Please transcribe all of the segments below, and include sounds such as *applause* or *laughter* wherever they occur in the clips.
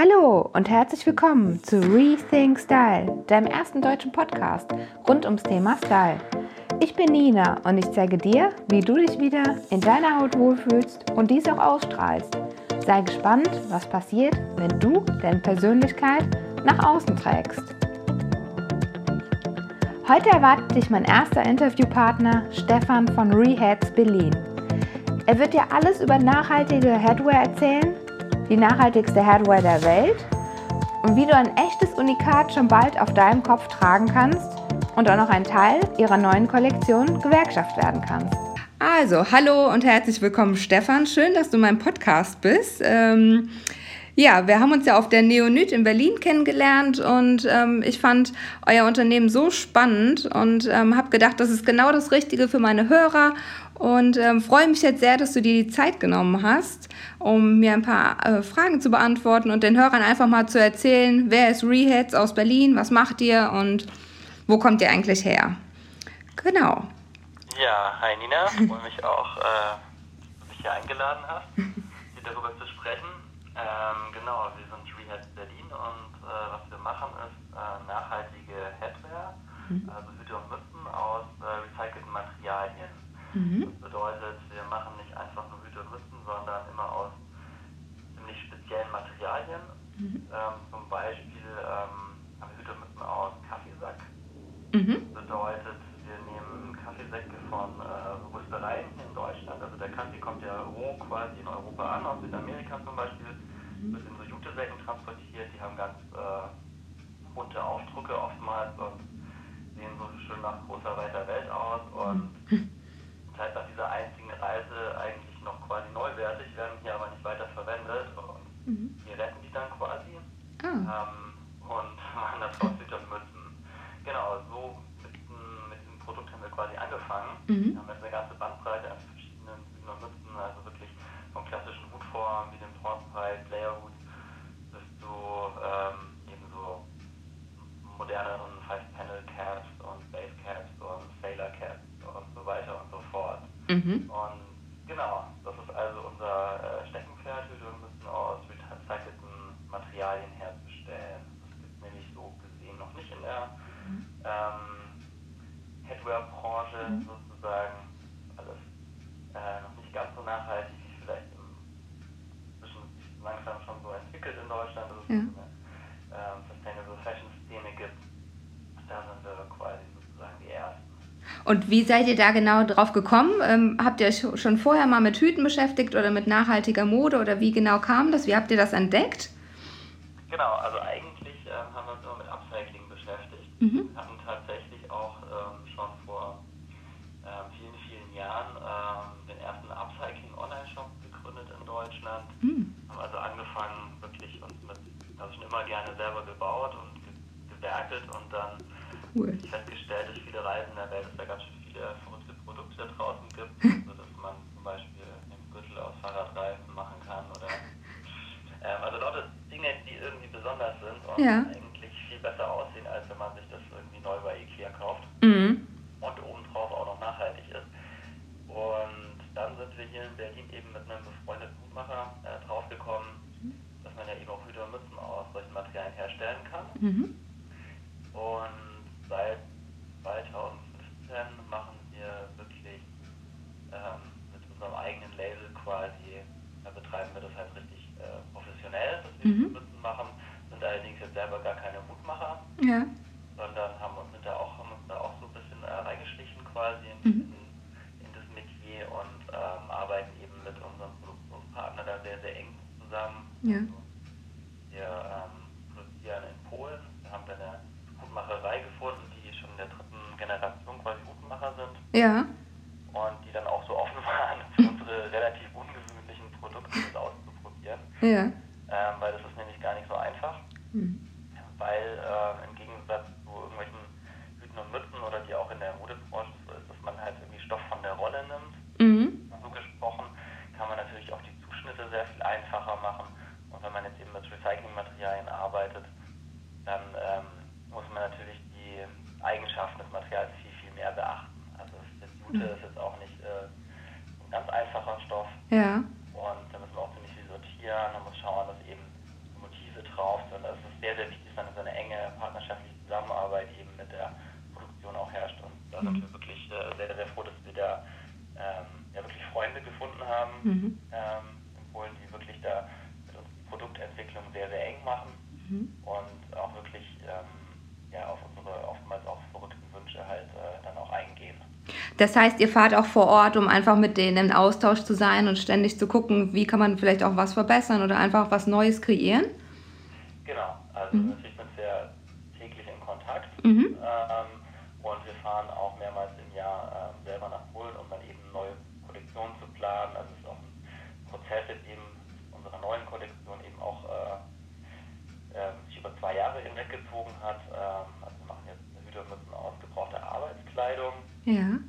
Hallo und herzlich willkommen zu Rethink Style, deinem ersten deutschen Podcast rund ums Thema Style. Ich bin Nina und ich zeige dir, wie du dich wieder in deiner Haut wohlfühlst und dies auch ausstrahlst. Sei gespannt, was passiert, wenn du deine Persönlichkeit nach außen trägst. Heute erwartet dich mein erster Interviewpartner Stefan von Reheads Berlin. Er wird dir alles über nachhaltige Headwear erzählen die nachhaltigste Hardware der Welt und wie du ein echtes Unikat schon bald auf deinem Kopf tragen kannst und auch noch ein Teil ihrer neuen Kollektion Gewerkschaft werden kannst. Also, hallo und herzlich willkommen, Stefan. Schön, dass du mein Podcast bist. Ähm, ja, wir haben uns ja auf der Neonyt in Berlin kennengelernt und ähm, ich fand euer Unternehmen so spannend und ähm, habe gedacht, das ist genau das Richtige für meine Hörer und ähm, freue mich jetzt sehr, dass du dir die Zeit genommen hast, um mir ein paar äh, Fragen zu beantworten und den Hörern einfach mal zu erzählen, wer ist Reheads aus Berlin, was macht ihr und wo kommt ihr eigentlich her? Genau. Ja, hi Nina, ich freue mich auch, äh, dass du mich hier eingeladen hast, hier darüber zu sprechen. Ähm, genau, wir sind Reheads Berlin und äh, was wir machen ist äh, nachhaltige Headwear, also Hüte und Mützen aus äh, recycelten Materialien. Mhm. Das bedeutet, wir machen nicht einfach nur Hüte und Mützen, sondern immer aus ziemlich speziellen Materialien. Mhm. Ähm, zum Beispiel ähm, haben wir Hüte und Mützen aus Kaffeesack. Mhm. Das bedeutet, wir nehmen Kaffeesäcke von äh, Röstereien hier in Deutschland. Also der Kaffee kommt ja roh quasi in Europa an, aus Südamerika zum Beispiel, mhm. wird in so Jutesäcken transportiert. Die haben ganz äh, bunte Aufdrucke oftmals und sehen so schön nach großer, weiter Welt aus. Und mhm Zeit nach dieser einzigen Reise eigentlich noch quasi neuwertig, werden hier aber nicht weiter verwendet. Und mhm. wir retten die dann quasi ah. ähm, und machen das aus Mützen. Genau, so mit, mit, diesem Produkt haben wir quasi angefangen. Mhm. Wir haben jetzt eine ganze Bandbreite an verschiedenen Mützen, also wirklich von klassischen Hutformen wie dem Hornpipe, Layerhut bis zu ähm, eben so moderneren Five-Panel-Caps und Base-Caps und Sailor-Caps und so weiter und so fort. Mhm. Und genau, das ist also unser äh, Steckenpferd. Wir müssen aus recycelten Materialien herzustellen. Das gibt es nämlich so gesehen noch nicht in der mhm. ähm, Headwear-Branche mhm. sozusagen. Alles äh, noch nicht ganz so nachhaltig, wie vielleicht inzwischen langsam schon so entwickelt in Deutschland. Dass es ja. eine ähm, Sustainable Fashion-Szene gibt. Da sind wir quasi sozusagen die Ersten. Und wie seid ihr da genau drauf gekommen? Ähm, habt ihr euch schon vorher mal mit Hüten beschäftigt oder mit nachhaltiger Mode oder wie genau kam das? Wie habt ihr das entdeckt? Genau, also eigentlich ähm, haben wir uns immer mit Upcycling beschäftigt. Mhm. Wir hatten tatsächlich auch ähm, schon vor ähm, vielen, vielen Jahren ähm, den ersten Upcycling-Online-Shop gegründet in Deutschland. Mhm. Haben also angefangen, wirklich uns mit, also schon immer gerne selber gebaut und gewerkelt und dann cool. festgestellt, dass viele Reisen in der Welt, dass da ganz schön viele verrückte Produkte draußen gibt, *laughs* so dass man zum Beispiel einen Gürtel aus Fahrradreifen machen kann oder ähm, also lauter Dinge, die irgendwie besonders sind und ja. eigentlich viel besser aussehen, als wenn man sich das irgendwie neu bei Ikea kauft mhm. und obendrauf auch noch nachhaltig ist. Und dann sind wir hier in Berlin eben mit einem befreundeten Hutmacher äh, draufgekommen, mhm. dass man ja eben auch Hüte und Mützen aus solchen Materialien herstellen kann. Mhm. Und seit 2015 machen wir wirklich ähm, mit unserem eigenen Label quasi, da betreiben wir das halt richtig äh, professionell, dass wir mhm. Mützen machen, sind allerdings jetzt selber gar keine Mutmacher, ja. sondern haben uns, sind da auch, haben uns da auch so ein bisschen äh, reingeschlichen quasi in, mhm. in, das Metier und ähm, arbeiten eben mit unserem Produktionspartner da sehr, sehr eng zusammen. Ja. Also wir ähm, produzieren in Polen, wir haben da eine Hutmacherei gefunden, die schon in der dritten Generation quasi Hutmacher sind. Ja. Und die dann auch so offen *laughs* waren, für unsere relativ ungewöhnlichen Produkte das auszuprobieren. Ja. Also mhm. wir wirklich äh, sehr, sehr froh, dass wir da ähm, ja, wirklich Freunde gefunden haben mhm. ähm, in Polen, die wirklich da mit uns die Produktentwicklung sehr, sehr eng machen mhm. und auch wirklich ähm, ja, auf unsere oftmals auch verrückten Wünsche halt äh, dann auch eingehen. Das heißt, ihr fahrt auch vor Ort, um einfach mit denen in Austausch zu sein und ständig zu gucken, wie kann man vielleicht auch was verbessern oder einfach was Neues kreieren? Ja.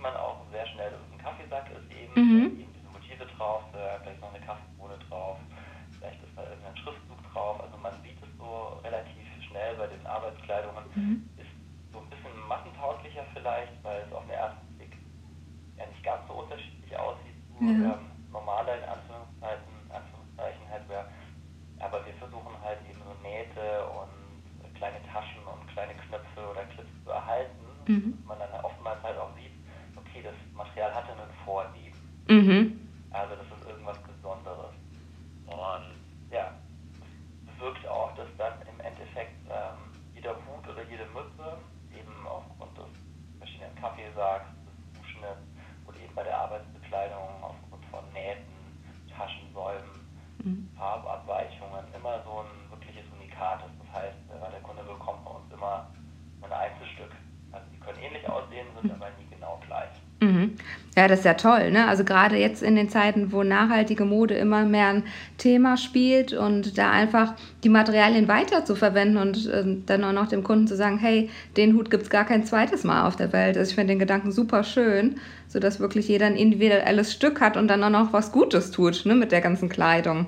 Man auch sehr schnell, dass es ein Kaffeesack ist eben, mhm. eben diese Motive drauf, da vielleicht noch eine Kaffeebohne drauf, vielleicht ist da irgendein Schriftzug drauf. Also man sieht es so relativ schnell bei den Arbeitskleidungen. Mhm. Ist so ein bisschen massentauglicher vielleicht, weil es auf den ersten Blick ja nicht ganz so unterschiedlich aussieht zu ja. ähm, normaler in Anführungszeichen, Anführungszeichen Hardware. Aber wir versuchen halt eben so Nähte und kleine Taschen und kleine Knöpfe oder Clips zu erhalten, mhm. man dann oftmals halt auch sieht, okay, das Material hatte einen Vorlieb. Mhm. Also das ist irgendwas Besonderes. Und ja, es wirkt auch, dass dann im Endeffekt ähm, jeder Hut oder jede Mütze eben aufgrund des verschiedenen Kaffeesacks, des Zuschnitts oder eben bei der Arbeitsbekleidung aufgrund von Nähten, Taschensäumen, mhm. Farbabweichungen immer so ein wirkliches Unikat ist. Das heißt, äh, der Kunde bekommt bei uns immer ein Einzelstück. Also die können ähnlich aussehen, sind mhm. aber nie genau gleich. Mhm. Ja, das ist ja toll. Ne? Also gerade jetzt in den Zeiten, wo nachhaltige Mode immer mehr ein Thema spielt und da einfach die Materialien weiter zu verwenden und äh, dann auch noch dem Kunden zu sagen, hey, den Hut gibt es gar kein zweites Mal auf der Welt. Also ich finde den Gedanken super schön, sodass wirklich jeder ein individuelles Stück hat und dann auch noch was Gutes tut ne, mit der ganzen Kleidung.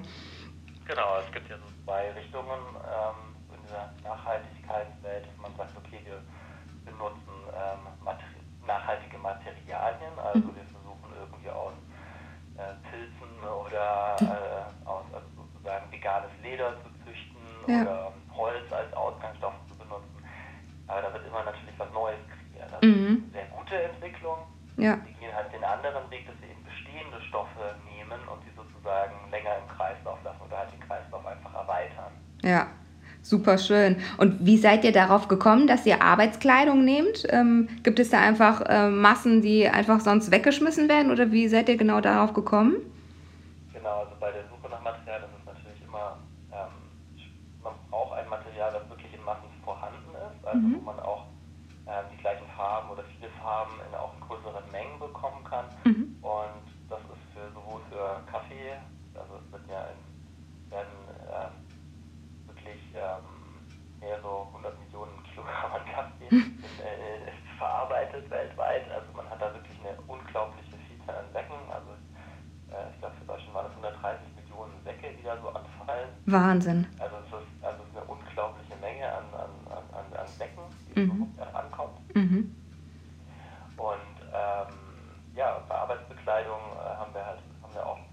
Genau, es gibt ja so zwei Richtungen ähm, in dieser Nachhaltigkeitswelt, dass man sagt, okay, wir benutzen ähm, nachhaltige Materialien. Also mhm. wir versuchen irgendwie aus äh, Pilzen oder äh, aus also sozusagen veganes Leder zu züchten ja. oder Holz als Ausgangsstoff zu benutzen. Aber da wird immer natürlich was Neues kreiert. Das mhm. ist eine sehr gute Entwicklung. Ja. Die gehen halt den anderen Weg, dass sie eben bestehende Stoffe nehmen und sie sozusagen länger im Kreislauf lassen oder halt den Kreislauf einfach erweitern. Ja. Super schön. Und wie seid ihr darauf gekommen, dass ihr Arbeitskleidung nehmt? Ähm, gibt es da einfach äh, Massen, die einfach sonst weggeschmissen werden oder wie seid ihr genau darauf gekommen? Genau, also bei der Suche nach Material ist es natürlich immer, ähm, man braucht ein Material, das wirklich in Massen vorhanden ist, also mhm. wo man auch ähm, die gleichen Farben oder viele Farben in auch größeren Mengen bekommen kann. Mhm. Und das ist für sowohl für Kaffee, also es wird ja in, werden ähm, wirklich ähm, mehrere hundert Millionen Kilogramm an Kaffee äh, verarbeitet weltweit. Also man hat da wirklich eine unglaubliche Vielzahl an Säcken. Also äh, ich glaube für Deutschland waren es 130 Millionen Säcke, die da so anfallen. Wahnsinn. Also es ist, also es ist eine unglaubliche Menge an, an, an, an Säcken, die mhm. überhaupt ankommt. Mhm. Und ähm, ja, bei Arbeitsbekleidung äh, haben wir halt haben wir auch die,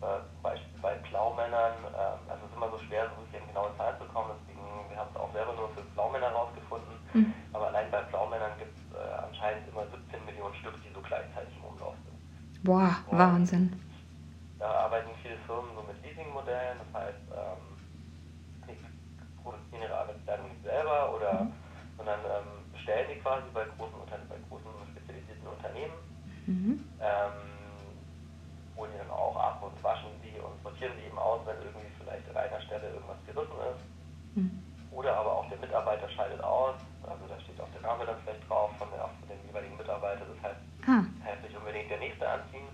war zum Beispiel bei Blaumännern, äh, also es ist immer so schwer, so wirklich an genaue Zahlen zu kommen, deswegen, wir haben es auch selber nur für Blaumänner rausgefunden, mhm. aber allein bei Blaumännern gibt es äh, anscheinend immer 17 Millionen Stück, die so gleichzeitig im Umlauf sind. Boah, Wahnsinn. Da arbeiten viele Firmen so mit Leasingmodellen, das heißt, ähm, die produzieren ihre Arbeitskleidung nicht selber oder mhm. sondern ähm, bestellen die quasi bei großen, bei großen spezialisierten Unternehmen. Mhm. Ähm, holen die dann auch ab und waschen sie und sortieren sie eben aus, wenn irgendwie vielleicht an einer Stelle irgendwas gerissen ist. Mhm. Oder aber auch der Mitarbeiter scheidet aus, also da steht auch der Name dann vielleicht drauf von, der, von dem jeweiligen Mitarbeiter, das heißt, ah. heißt nicht unbedingt der nächste anziehen.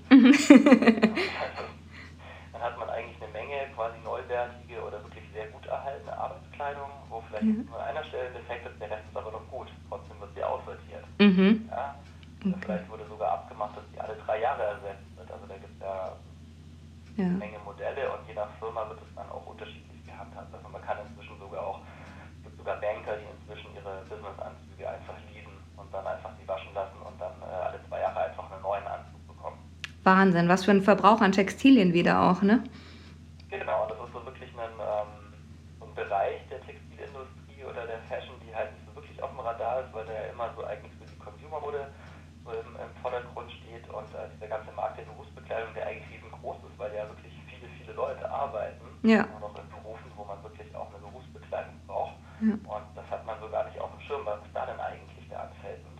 dann hat man eigentlich eine Menge quasi neuwertige oder wirklich sehr gut erhaltene Arbeitskleidung, wo vielleicht mhm. nur an einer Stelle Defekt ist, der Rest ist aber noch gut. Trotzdem wird sie aussortiert. Mhm. Ja? Okay. Vielleicht wurde sogar abgemacht, dass die alle drei Jahre ersetzt wird. Also da gibt es ja, ja, eine Menge Modelle und je nach Firma wird es dann auch unterschiedlich gehandhabt. Also man kann inzwischen sogar auch, es gibt so sogar Banker, die inzwischen ihre Businessanzüge einfach leasen und dann einfach sie waschen lassen und dann äh, alle zwei Jahre einfach einen neuen Anzug bekommen. Wahnsinn, was für ein Verbrauch an Textilien wieder auch, ne? Genau, das ist so wirklich ein, ähm, so ein Bereich der Textilindustrie oder der Fashion, die halt nicht so wirklich auf dem Radar ist, weil der ja immer so eigentlich für die Consumer-Mode so im, im, Vordergrund steht und äh, dieser ganze Markt der Berufsbekleidung, der eigentlich riesengroß ist, weil ja wirklich viele, viele Leute arbeiten. Ja. Und auch in Berufen, wo man wirklich auch eine Berufsbekleidung braucht. Ja. Und das hat man so gar nicht auf dem Schirm, was da denn eigentlich da anfällt. Und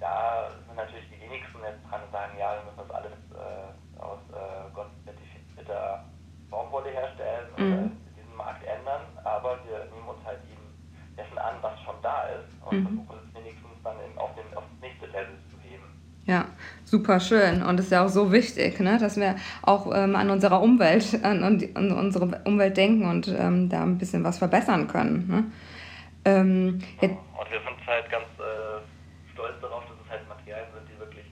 da sind natürlich die wenigsten jetzt dran und sagen, ja, wir müssen das alles äh, aus äh, Gott zertifizierter Baumwolle herstellen Mhm. oder diesen Markt ändern, aber wir nehmen uns halt eben dessen an, was schon da ist und Mhm. versuchen es wenigstens dann eben auf, den, auf das nächste Level zu heben. Ja, super schön. Und es ist ja auch so wichtig, ne, dass wir auch ähm, an unserer Umwelt, an, an, unsere Umwelt denken und ähm, da ein bisschen was verbessern können. Ne? Ähm, jetzt, Und wir sind halt ganz äh, stolz darauf, dass es halt Materialien sind, die wirklich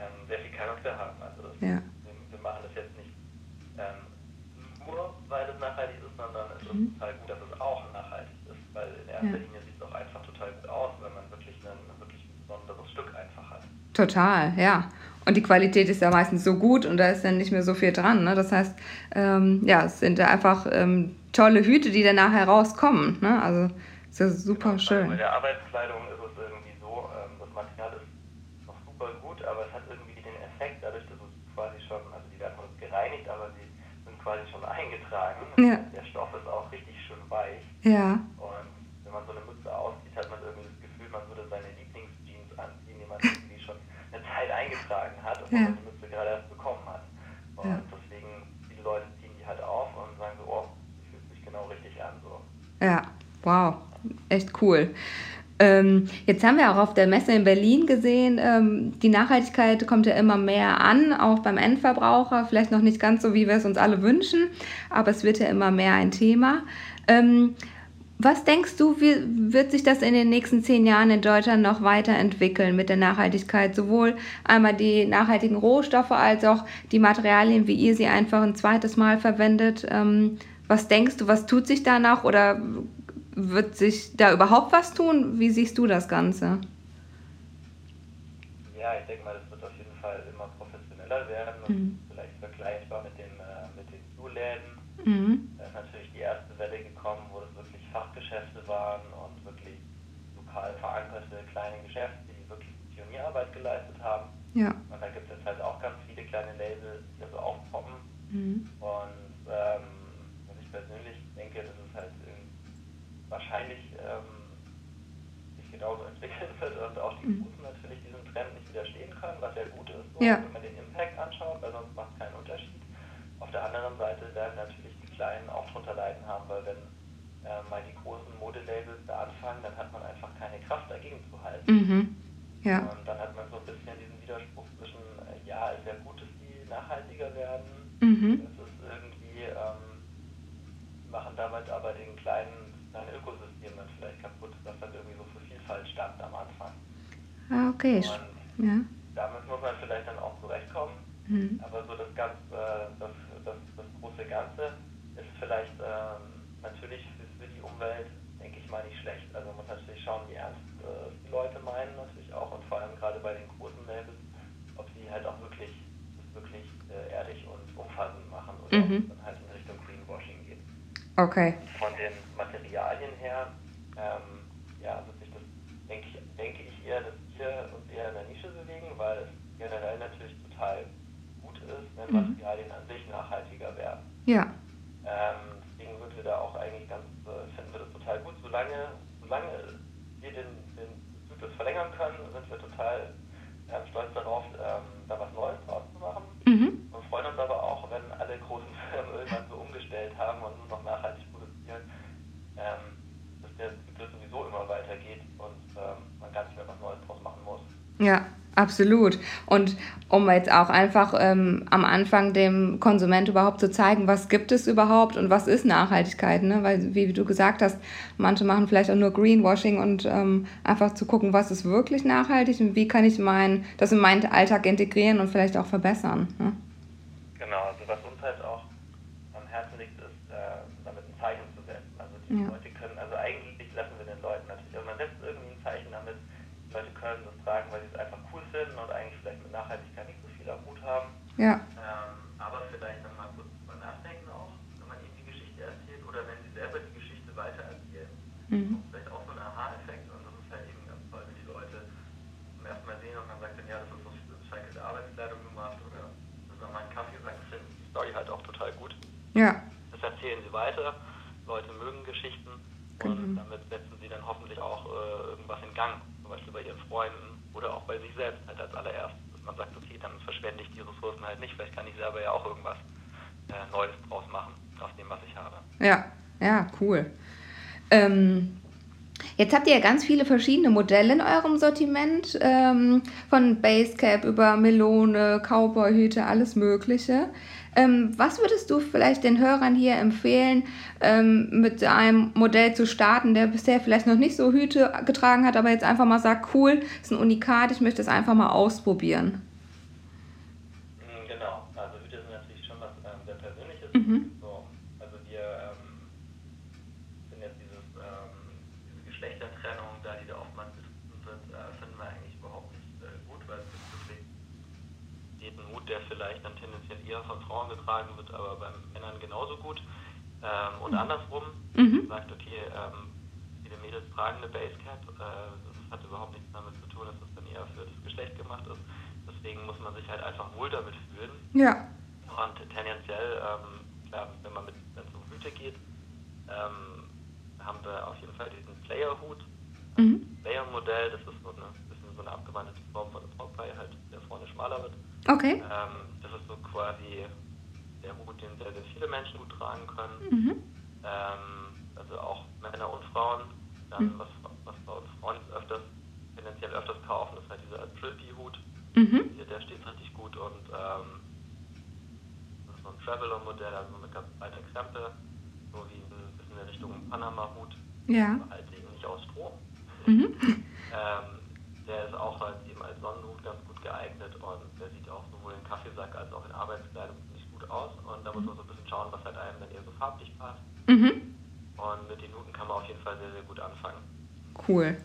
ähm, sehr viel Charakter haben. Also das, Ja. wir, wir machen das jetzt nicht ähm, nur, weil es nachhaltig ist, sondern es Mhm. ist total gut, dass es auch nachhaltig ist, weil in erster Ja. Linie sieht es auch einfach total gut aus, wenn man wirklich ein, wirklich ein besonderes Stück einfach hat. Total, ja. Und die Qualität ist ja meistens so gut und da ist dann nicht mehr so viel dran. Ne? Das heißt, ähm, ja, es sind ja einfach ähm, tolle Hüte, die dann nachher rauskommen. Ne? Also ist ja super Genau, Bei schön. der Arbeitskleidung ist es irgendwie so, ähm, das Material ist noch super gut, aber es hat irgendwie den Effekt, dadurch, dass es quasi schon, also die werden uns gereinigt, aber sie sind quasi schon eingetragen. Ja. Der Stoff ist auch richtig schön weich Ja, und wenn man so eine Mütze auszieht, hat man irgendwie das Gefühl, man würde seine Lieblingsjeans anziehen, die man irgendwie schon eine Zeit eingetragen hat und Ja. man die Mütze gerade erst bekommen hat. Und Ja. deswegen, viele Leute ziehen die halt auf und sagen so, oh, fühlt sich genau richtig an. So. ja, wow, echt cool. Ähm, jetzt haben wir auch auf der Messe in Berlin gesehen, ähm, die Nachhaltigkeit kommt ja immer mehr an, auch beim Endverbraucher. Vielleicht noch nicht ganz so, wie wir es uns alle wünschen, aber es wird ja immer mehr ein Thema. Ähm, was denkst du, wie wird sich das in den nächsten zehn Jahren in Deutschland noch weiterentwickeln mit der Nachhaltigkeit? Sowohl einmal die nachhaltigen Rohstoffe als auch die Materialien, wie ihr sie einfach ein zweites Mal verwendet. Ähm, was denkst du, was tut sich da noch oder wird sich da überhaupt was tun? Wie siehst du das Ganze? Ja, ich denke mal, das wird auf jeden Fall immer professioneller werden und Mhm. vielleicht vergleichbar mit den, äh, mit den Schuhläden. Mhm. Da ist natürlich die erste Welle gekommen, wo das Fachgeschäfte waren und wirklich lokal verankerte kleine Geschäfte, die wirklich Pionierarbeit geleistet haben. Ja. Und da gibt es jetzt halt auch ganz viele kleine Labels, die so aufpoppen. Mhm. Und ähm, was ich persönlich denke, dass es halt wahrscheinlich ähm, sich genauso entwickeln *laughs* wird und auch die Mhm. Großen natürlich diesem Trend nicht widerstehen können, was ja gut ist, so, Ja. wenn man den Impact anschaut, weil sonst macht es keinen Unterschied. Auf der anderen Seite werden natürlich die Kleinen auch drunter leiden haben, weil wenn äh, mal die großen Modelabels da anfangen, dann hat man einfach keine Kraft dagegen zu halten. Mhm. Ja. Und dann hat man so ein bisschen diesen Widerspruch zwischen, äh, ja, ist ja gut, dass die nachhaltiger werden, Mhm. das ist irgendwie, ähm, machen damit aber den kleinen, kleinen Ökosystem dann vielleicht kaputt, das dann irgendwie so für Vielfalt stand am Anfang. Ah, okay. Und Ja. damit muss man vielleicht dann auch zurechtkommen. Mhm. Aber so das ganz, äh, das, das, das große Ganze ist vielleicht ähm, natürlich Umwelt, denke ich mal, nicht schlecht. Also man muss natürlich schauen, wie ernst äh, die Leute meinen natürlich auch und vor allem gerade bei den großen Labels, ob sie halt auch wirklich wirklich äh, ehrlich und umfassend machen oder Mhm. dann halt in Richtung Greenwashing geht. Okay. Von den Materialien her, ähm, ja, wird sich das, denke ich, denke ich eher, dass wir uns eher in der Nische bewegen, weil es generell natürlich total gut ist, wenn Mhm. Materialien an sich nachhaltiger werden. Ja. Ähm, deswegen sind wir da auch eigentlich ganz, äh, finden wir das total gut. Solange, solange wir den, den Zyklus verlängern können, sind wir total ähm, stolz darauf, ähm, da was Neues draus zu machen. Mhm. Und freuen uns aber auch, wenn alle großen Firmen irgendwann so umgestellt haben und nur noch nachhaltig produzieren, ähm, dass der Zyklus sowieso immer weitergeht und ähm, man gar nicht mehr was Neues draus machen muss. Ja, absolut. Und um jetzt auch einfach ähm, am Anfang dem Konsument überhaupt zu zeigen, was gibt es überhaupt und was ist Nachhaltigkeit, ne? Weil, wie du gesagt hast, manche machen vielleicht auch nur Greenwashing und ähm, einfach zu gucken, was ist wirklich nachhaltig und wie kann ich mein, das in meinen Alltag integrieren und vielleicht auch verbessern. Ne? Genau, also was uns halt auch am Herzen liegt, ist, äh, damit ein Zeichen zu setzen. Also die Ja. Leute können, also eigentlich lassen wir den können, das tragen, weil sie es einfach cool finden und eigentlich vielleicht mit Nachhaltigkeit nicht so viel am Hut haben. Ja. Ähm, aber vielleicht dann mal kurz drüber nachdenken auch, wenn man ihnen die Geschichte erzählt oder wenn sie selber die Geschichte weitererzählen. Mhm. Vielleicht auch so ein Aha-Effekt und das ist halt eben ganz toll, wenn die Leute zum ersten Mal sehen und man sagt dann, ja, das ist so recycelte Arbeitskleidung gemacht oder das mal einen Kaffee sagt, ich finde die Story halt auch total gut. Ja. Das erzählen sie weiter, Leute mögen Geschichten und Genau. damit setzen sie dann hoffentlich auch äh, irgendwas in Gang, zum Beispiel bei ihren Freunden oder auch bei sich selbst halt als allererstes. Man sagt, okay, dann verschwende ich die Ressourcen halt nicht, vielleicht kann ich selber ja auch irgendwas äh, Neues draus machen aus dem, was ich habe. Ja, ja, cool. Ähm, jetzt habt ihr ja ganz viele verschiedene Modelle in eurem Sortiment, ähm, von Basecap über Melone, Cowboyhüte, alles Mögliche. Ähm, was würdest du vielleicht den Hörern hier empfehlen, ähm, mit einem Modell zu starten, der bisher vielleicht noch nicht so Hüte getragen hat, aber jetzt einfach mal sagt, cool, ist ein Unikat, ich möchte es einfach mal ausprobieren? Mm, Genau, also Hüte sind natürlich schon was ähm, sehr Persönliches. Mhm. So, also wir ähm, sind jetzt dieses, ähm, diese Geschlechtertrennung, da die da oftmals betrieben wird, äh, finden wir eigentlich überhaupt nicht äh, gut, weil es gibt wirklich jeden Hut, vielleicht dann tendenziell eher von Frauen getragen wird, aber bei Männern genauso gut. Ähm, und andersrum, Mhm. sagt, okay, ähm, viele Mädels tragen eine Basecap, äh, das hat überhaupt nichts damit zu tun, dass das dann eher für das Geschlecht gemacht ist. Deswegen muss man sich halt einfach wohl damit fühlen. Ja. Und tendenziell, ähm, klar, wenn man mit wenn es um Hüte geht, ähm, haben wir auf jeden Fall diesen Player-Hut. Mhm. Player-Modell, das ist so eine bisschen so eine abgewandelte Form von einem Popeye, halt, der vorne schmaler wird. Okay. Ähm, so quasi der Hut, den sehr, sehr viele Menschen gut tragen können. Mhm. Ähm, also auch Männer und Frauen. Dann, was, was bei uns Frauen öfters, tendenziell öfters kaufen, ist halt dieser Trippy-Hut. Mhm. Hier, der steht richtig gut und ähm, das ist so ein Traveler-Modell, also so eine ganz breite Krempe, so wie ein bisschen in der Richtung Panama-Hut, Ja. halt eben nicht aus Stroh. Mhm. *laughs* Ähm, der ist auch halt eben als Sonnenhut ganz gut geeignet und der sieht Kaffeesack als auch in Arbeitskleidung ziemlich gut aus und da muss man so ein bisschen schauen, was halt einem dann eher so farblich passt. Mhm. Und mit den Huten kann man auf jeden Fall sehr, sehr gut anfangen. Cool.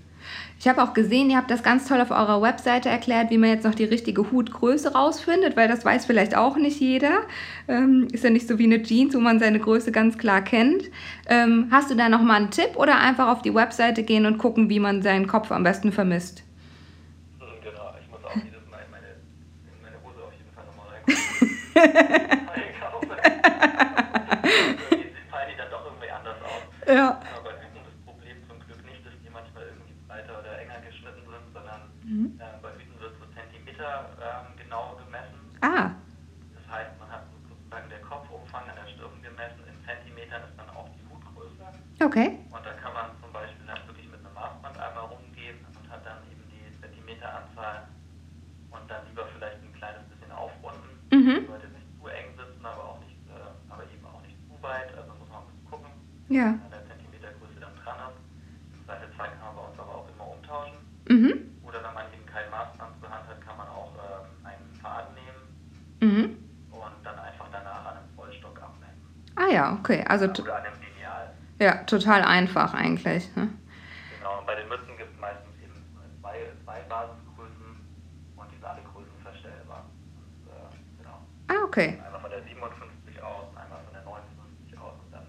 Ich habe auch gesehen, ihr habt das ganz toll auf eurer Webseite erklärt, wie man jetzt noch die richtige Hutgröße rausfindet, weil das weiß vielleicht auch nicht jeder. Ähm, ist ja nicht so wie eine Jeans, wo man seine Größe ganz klar kennt. Ähm, hast du da noch mal einen Tipp oder einfach auf die Webseite gehen und gucken, wie man seinen Kopf am besten vermisst? Hm, Genau, ich muss auch jedes Mal in meine, in meine Hose auf jeden Fall nochmal reingucken. Irgendwie fallen die dann doch irgendwie anders aus. *laughs* Ja. Aber bei Hüten das Problem zum Glück nicht, dass die manchmal irgendwie breiter oder enger geschnitten sind, sondern Mhm. äh, bei Hüten wird so Zentimeter ähm, genau gemessen. Ah, Das heißt, man hat sozusagen der Kopfumfang an der Stirn gemessen, in Zentimetern ist dann auch die Hutgröße. okay. Und da kann man zum Beispiel dann wirklich mit einem Maßband einmal rumgehen und hat dann eben die Zentimeteranzahl und dann lieber vielleicht ein kleines bisschen aufrunden. Mhm. Sollte nicht zu eng sitzen, aber auch nicht, äh, aber eben auch nicht zu weit. Also muss man ein bisschen gucken, Ja. an der Zentimetergröße dann dran ist. Seite 2 kann man bei uns aber auch immer umtauschen. Mhm. Oder wenn man eben kein Maßband zur Hand hat, kann man auch ähm, einen Faden nehmen Mhm. und dann einfach danach an einem Vollstock abmessen. Ah ja, okay. Also Oder an einem Lineal. ja, total einfach eigentlich. Ne? Genau, und bei den Mützen gibt es meistens eben zwei, zwei Basisgrößen und die sind alle Größen verstellbar. Und, äh, genau. Ah, okay. Einmal von der 57 aus und einmal von der 59 aus und dann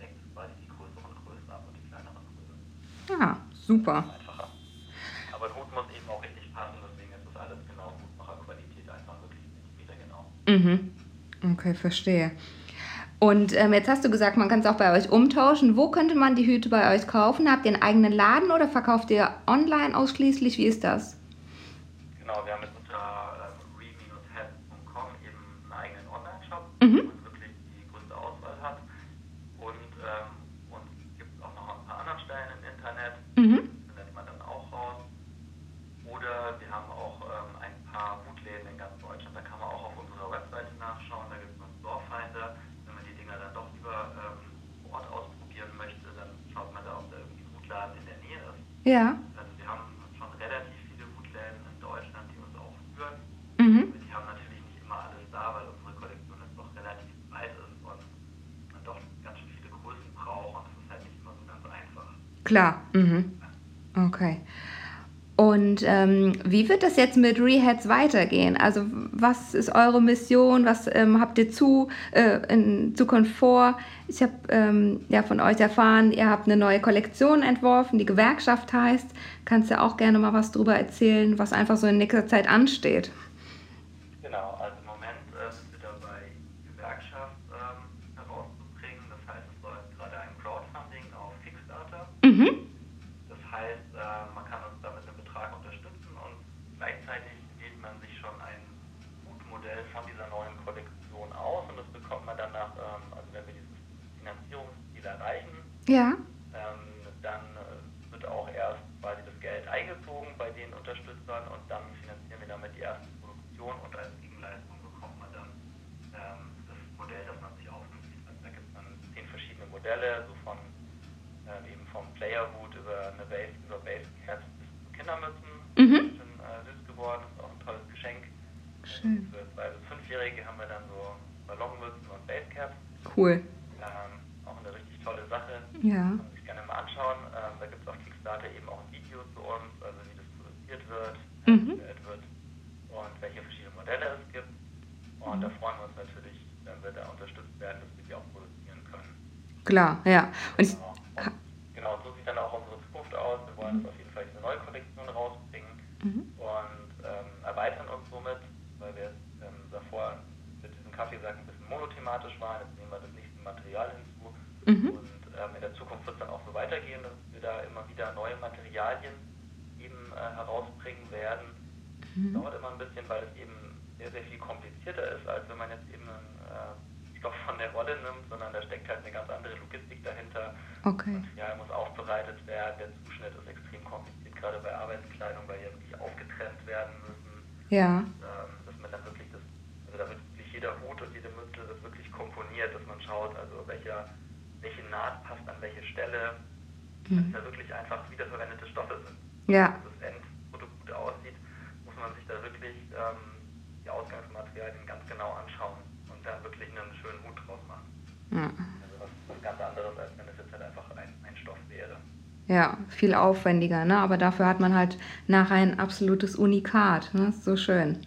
deckt es quasi die größeren Größen ab und die kleineren Größen. Ja, super. Einfacher. Aber ein Hut muss eben auch richtig passen, deswegen ist das alles genau Hutmacherqualität, einfach wirklich Zentimeter genau. Mhm. Okay, verstehe. Und ähm, jetzt hast du gesagt, man kann es auch bei euch umtauschen. Wo könnte man die Hüte bei euch kaufen? Habt ihr einen eigenen Laden oder verkauft ihr online ausschließlich? Wie ist das? Genau, wir haben jetzt unter ähm, re-head.com eben einen eigenen Online-Shop, Mhm. wo man wirklich die größte Auswahl hat. Und ähm, uns gibt es auch noch an ein paar anderen Stellen im Mhm. findet man dann auch raus. Oder wir haben auch ähm, ein paar Hutläden in ganz Deutschland, da kann man auch auf unserer Webseite nachschauen, da gibt es einen Storefinder. Wenn man die Dinger dann doch lieber ähm, vor Ort ausprobieren möchte, dann schaut man da, ob da irgendwie ein Hutladen in der Nähe ist. Ja. Also wir haben schon relativ viele Hutläden in Deutschland, die uns auch führen. Mhm. Die haben natürlich nicht immer alles da, weil unsere Kollektion jetzt doch relativ breit ist und man doch ganz schön viele Größen braucht und es ist halt nicht immer so ganz einfach. Klar. Mhm. Okay. Und ähm, wie wird das jetzt mit Rehats weitergehen? Also was ist eure Mission? Was ähm, habt ihr zu, äh, in Zukunft vor? Ich habe ähm, ja von euch erfahren, ihr habt eine neue Kollektion entworfen, die Gewerkschaft heißt. Kannst du auch gerne mal was darüber erzählen, was einfach so in nächster Zeit ansteht? Genau, also im Moment äh, sind wir dabei, Gewerkschaft ähm, herauszubringen. Das heißt, es läuft gerade ein Crowdfunding auf Mhm. Ja. Ähm, dann äh, wird auch erst quasi das Geld eingezogen bei den Unterstützern und dann finanzieren wir damit die erste Produktion und als Gegenleistung bekommt man dann ähm, das Modell, das man sich aufnimmt. Also da gibt es dann zehn verschiedene Modelle, so von äh, eben vom Playerwood über eine Base, über Basecaps bis zu Kindermützen. Mhm. Schon äh, süß geworden, ist auch ein tolles Geschenk. Schön. Für zwei bis fünfjährige haben wir dann so Ballonmützen und Cool. Ja. Kann man sich gerne mal anschauen. Ähm, da gibt es auf Kickstarter eben auch ein Video zu uns, also wie das produziert wird, mhm. wird und welche verschiedenen Modelle es gibt. Und da freuen wir uns natürlich, wenn wir da unterstützt werden, dass wir die auch produzieren können. Klar, ja. Und genau. Und genau, so sieht dann auch unsere Zukunft aus. Wir wollen mhm. auf jeden Fall diese neue Kollektion rausbringen mhm. und ähm, erweitern uns somit, weil wir ähm, davor mit diesem Kaffeesack ein bisschen monothematisch waren. Jetzt nehmen wir das nächste Material hinzu. Mhm. Und ähm, in der Zukunft wird es dann auch so weitergehen, dass wir da immer wieder neue Materialien eben äh, herausbringen werden. Mhm. Dauert immer ein bisschen, weil es eben sehr, sehr viel komplizierter ist, als wenn man jetzt eben einen äh, Stoff von der Rolle nimmt, sondern da steckt halt eine ganz andere Logistik dahinter. Okay. Material muss aufbereitet werden, der Zuschnitt ist extrem kompliziert, gerade bei Arbeitskleidung, weil die wirklich aufgetrennt werden müssen. Ja. Und, ähm, dass man dann wirklich das, also da Hut und jede Mütze wird wirklich komponiert, dass man schaut, also welcher welche Naht passt an welche Stelle, mhm. dass da wirklich einfach wiederverwendete Stoffe sind. Ja. Dass das Endprodukt gut aussieht, muss man sich da wirklich ähm, die Ausgangsmaterialien ganz genau anschauen und dann wirklich einen schönen Hut draus machen. Ja. Also was, was ganz anderes, als wenn es jetzt halt einfach ein, ein Stoff wäre. Ja, viel aufwendiger, ne? aber dafür hat man halt nachher ein absolutes Unikat. Ne? So schön.